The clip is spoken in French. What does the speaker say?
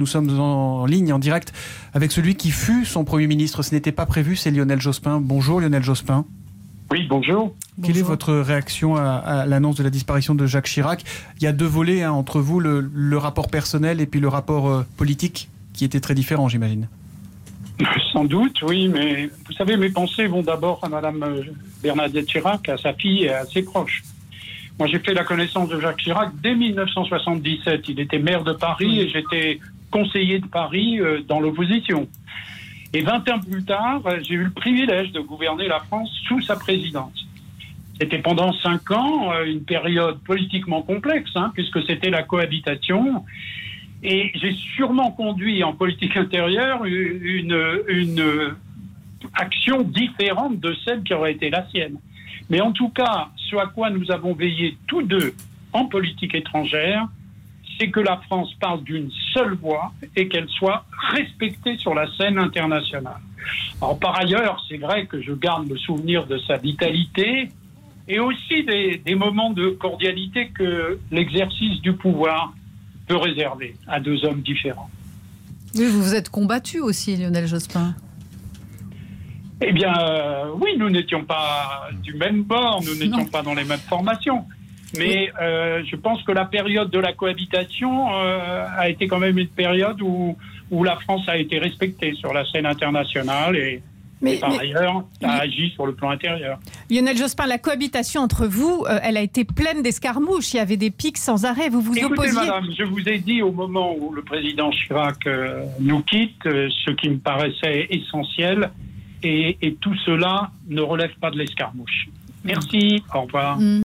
Nous sommes en ligne, en direct, avec celui qui fut son Premier ministre. Ce n'était pas prévu, c'est Lionel Jospin. Bonjour Lionel Jospin. Oui, bonjour. Quelle est votre réaction à, l'annonce de la disparition de Jacques Chirac? Il y a deux volets hein, entre vous, le, rapport personnel et puis le rapport euh, politique, qui était très différent, j'imagine. Sans doute, oui, mais vous savez, mes pensées vont d'abord à Madame euh, Bernadette Chirac, à sa fille et à ses proches. Moi, j'ai fait la connaissance de Jacques Chirac dès 1977. Il était maire de Paris et j'étais conseiller de Paris euh, dans l'opposition. Et 20 ans plus tard, euh, j'ai eu le privilège de gouverner la France sous sa présidence. C'était pendant cinq ans euh, une période politiquement complexe, hein, puisque c'était la cohabitation. Et j'ai sûrement conduit en politique intérieure une, une action différente de celle qui aurait été la sienne. Mais en tout cas, ce à quoi nous avons veillé tous deux en politique étrangère, c'est que la France parle d'une seule voix et qu'elle soit respectée sur la scène internationale. Alors, par ailleurs, c'est vrai que je garde le souvenir de sa vitalité et aussi des, moments de cordialité que l'exercice du pouvoir peut réserver à deux hommes différents. Oui, vous vous êtes combattu aussi, Lionel Jospin. Eh bien, euh, oui, nous n'étions pas du même bord, nous n'étions pas dans les mêmes formations. Mais euh, je pense que la période de la cohabitation euh, a été quand même une période où, où la France a été respectée sur la scène internationale et, par ailleurs, a agi sur le plan intérieur. Lionel Jospin, la cohabitation entre vous, euh, elle a été pleine d'escarmouches. Il y avait des pics sans arrêt. Vous vous Écoutez, madame, je vous ai dit au moment où le président Chirac nous quitte, ce qui me paraissait essentiel, et, et, tout cela ne relève pas de l'escarmouche. Merci, au revoir. Mm.